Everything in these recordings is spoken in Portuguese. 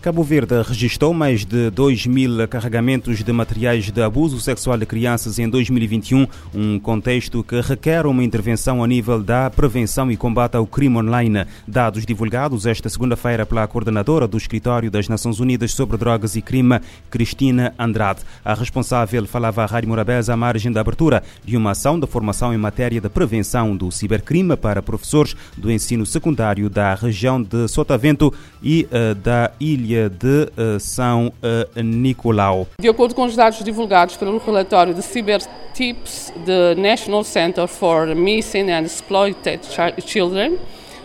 Cabo Verde registrou mais de 2 mil carregamentos de materiais de abuso sexual de crianças em 2021, um contexto que requer uma intervenção a nível da prevenção e combate ao crime online. Dados divulgados esta segunda-feira pela coordenadora do Escritório das Nações Unidas sobre Drogas e Crime, Cristina Andrade. A responsável falava à Rádio Morabeza à margem da abertura de uma ação de formação em matéria de prevenção do cibercrime para professores do ensino secundário da região de Sotavento e uh, da ilha De uh, São uh, Nicolau. De acordo com os dados divulgados pelo relatório de CyberTips do National Center for Missing and Exploited Children,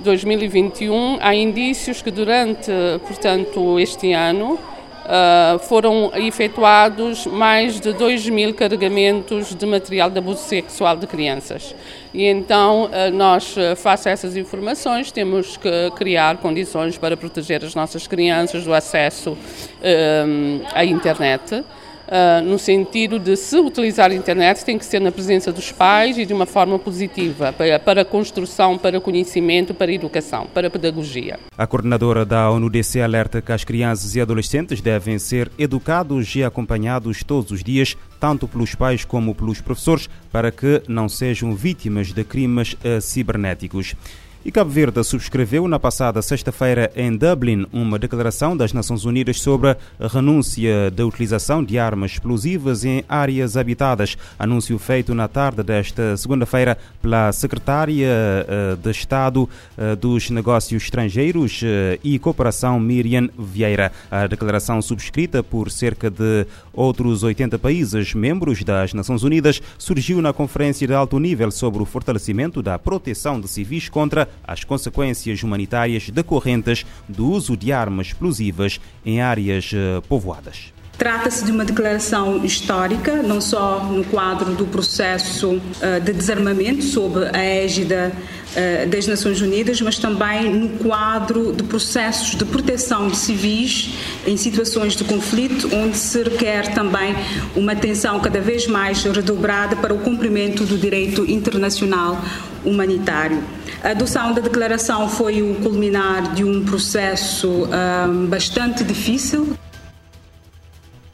2021, há indícios que durante, portanto, este ano Uh, foram efetuados mais de 2 mil carregamentos de material de abuso sexual de crianças. E então, uh, nós, face a essas informações, temos que criar condições para proteger as nossas crianças do acesso uh, à internet uh, no sentido de se utilizar a internet tem que ser na presença dos pais e de uma forma positiva, para, para construção, para conhecimento, para educação, para pedagogia. A coordenadora da ONU-DC alerta que as crianças e adolescentes devem ser educados e acompanhados todos os dias, tanto pelos pais como pelos professores, para que não sejam vítimas de crimes uh, cibernéticos. E Cabo Verde subscreveu na passada sexta-feira em Dublin uma declaração das Nações Unidas sobre a renúncia da utilização de armas explosivas em áreas habitadas. Anúncio feito na tarde desta segunda-feira pela secretária eh, de Estado eh, dos Negócios Estrangeiros eh, e Cooperação Miriam Vieira. A declaração subscrita por cerca de outros 80 países membros das Nações Unidas surgiu na conferência de alto nível sobre o fortalecimento da proteção de civis contra as consequências humanitárias decorrentes do uso de armas explosivas em áreas eh, povoadas. Trata-se de uma declaração histórica, não só no quadro do processo uh, de desarmamento sob a égida uh, das Nações Unidas, mas também no quadro de processos de proteção de civis em situações de conflito, onde se requer também uma atenção cada vez mais redobrada para o cumprimento do direito internacional humanitário. A adoção da declaração foi o culminar de um processo um, ah, bastante difícil.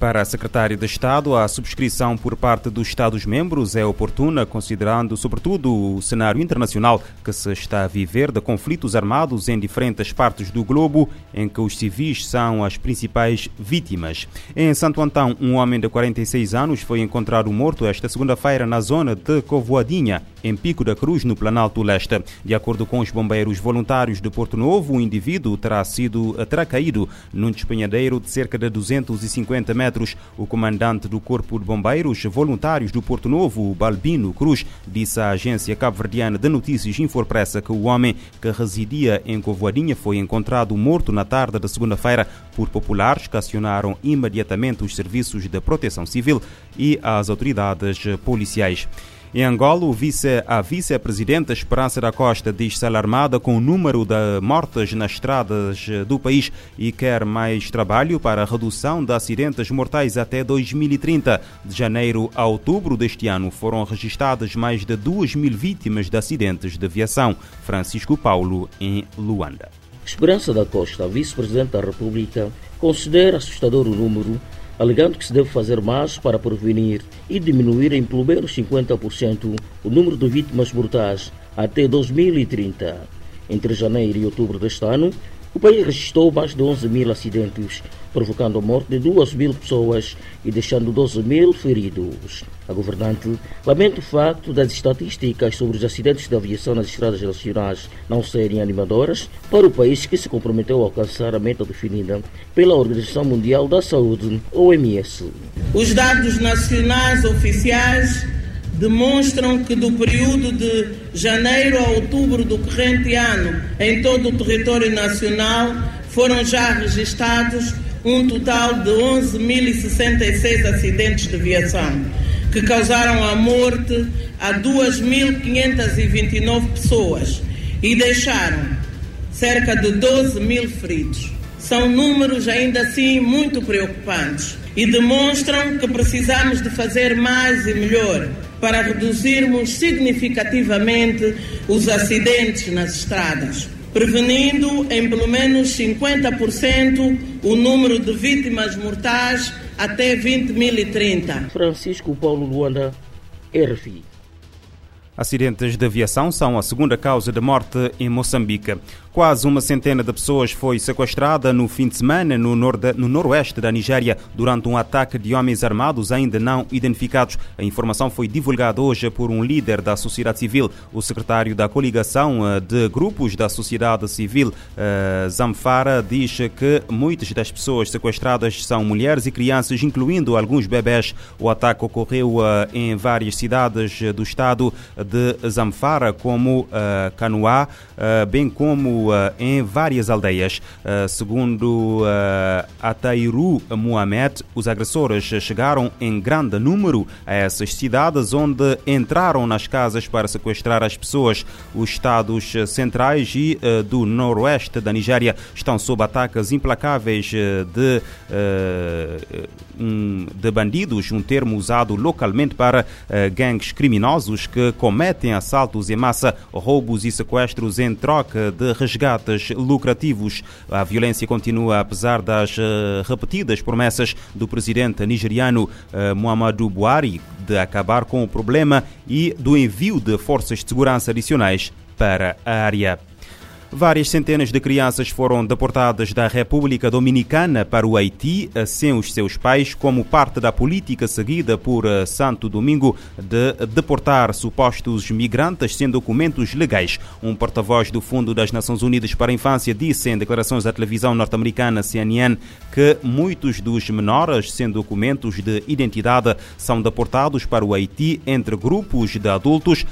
Para a Secretária de Estado, a subscrição por parte dos Estados-membros é oportuna, considerando, sobretudo, o cenário internacional que se está a viver de conflitos armados em diferentes partes do globo, em que os civis são as principais vítimas. Em Santo Antão, um homem de 46 anos foi encontrado morto esta segunda-feira na zona de Covoadinha, em Pico da Cruz, no Planalto Leste. De acordo com os bombeiros voluntários de Porto Novo, o indivíduo terá, sido, terá caído num despenhadeiro de cerca de 250 metros metros. O comandante do Corpo de Bombeiros Voluntários do Porto Novo, Balbino Cruz, disse à agência cabo-verdiana de notícias Infopressa que o homem que residia em Covoadinha foi encontrado morto na tarde da segunda-feira por populares que acionaram imediatamente os serviços de proteção civil e as autoridades policiais. Em Angola, vice, a vice-presidenta Esperança da Costa diz-se alarmada com o número de mortes nas estradas do país e quer mais trabalho para a redução de acidentes mortais até 2030. De janeiro a outubro deste ano foram registradas mais de 2 mil vítimas de acidentes de aviação. Francisco Paulo, em Luanda. Esperança da Costa, vice-presidente da República, considera assustador o número alegando que se deve fazer mais para prevenir e diminuir em pelo menos 50% o número de vítimas mortais até 2030. Entre janeiro e outubro deste ano, o país registrou mais de 11 mil acidentes, provocando a morte de 2 mil pessoas e deixando 12 mil feridos. A governante lamenta o facto das estatísticas sobre os acidentes de aviação nas estradas nacionais não serem animadoras para o país que se comprometeu a alcançar a meta definida pela Organização Mundial da Saúde, OMS. Os dados nacionais oficiais demonstram que do período de janeiro a outubro do corrente ano, em todo o território nacional, foram já registrados um total de 11.066 acidentes de viação, que causaram a morte a 2.529 pessoas e deixaram cerca de 12 mil feridos. São números ainda assim muito preocupantes e demonstram que precisamos de fazer mais e melhor para reduzirmos significativamente os acidentes nas estradas. prevenindo em pelo menos 50% o número de vítimas mortais até 2030. Francisco Paulo Luanda, RFI. Acidentes de aviação são a segunda causa de morte em Moçambique. Quase uma centena de pessoas foi sequestrada no fim de semana no, norde, no noroeste da Nigéria durante um ataque de homens armados ainda não identificados. A informação foi divulgada hoje por um líder da sociedade civil. O secretário da coligação eh, de grupos da sociedade civil, eh, Zamfara, diz que muitas das pessoas sequestradas são mulheres e crianças, incluindo alguns bebés. O ataque ocorreu eh, em várias cidades do estado de Zamfara, como Canoá, bem como uh, em várias aldeias. Uh, segundo uh, Atairu Mohamed, os agressores chegaram em grande número a essas cidades onde entraram nas casas para sequestrar as pessoas. Os estados centrais e uh, do noroeste da Nigéria estão sob ataques implacáveis de, um, de bandidos, um termo usado localmente para gangues criminosos que cometem assaltos em massa, roubos e sequestros em troca de resgates lucrativos. A violência continua apesar das uh, repetidas promessas do presidente nigeriano uh, Muhammadu Buhari de acabar com o problema e do envio de forças de segurança adicionais para a área. Várias centenas de crianças foram deportadas da República Dominicana para o Haiti sem os seus pais, como parte da política seguida por eh, Santo Domingo de deportar supostos migrantes sem documentos legais. Um porta-voz do Fundo das Nações Unidas para a Infância disse em declarações à televisão norte-americana CNN que muitos dos menores sem documentos de identidade são deportados para o Haiti entre grupos de adultos,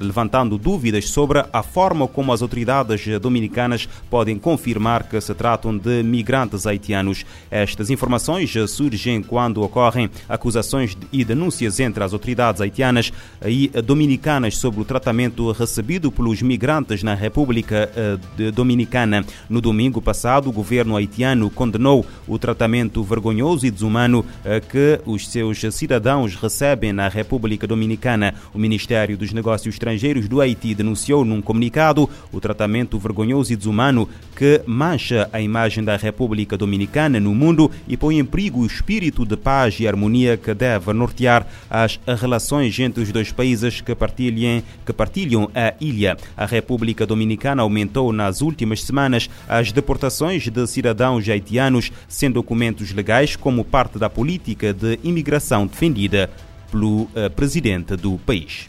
levantando dúvidas sobre a forma como as autoridades dominicanas podem confirmar que se tratam de migrantes haitianos. Estas informações surgem quando ocorrem acusações e denúncias entre as autoridades haitianas e dominicanas sobre o tratamento recebido pelos migrantes na República eh, Dominicana. No domingo passado, o governo haitiano condenou o tratamento vergonhoso e desumano eh, que os seus cidadãos recebem na República Dominicana. O Ministério dos Negócios Estrangeiros do Haiti denunciou num comunicado o tratamento comportamento vergonhoso e desumano que mancha a imagem da República Dominicana no mundo e põe em perigo o espírito de paz e harmonia que deve nortear as relações entre os dois países que partilham, que partilham a ilha. A República Dominicana aumentou nas últimas semanas as deportações de cidadãos haitianos sem documentos legais como parte da política de imigração defendida pelo uh, presidente do país.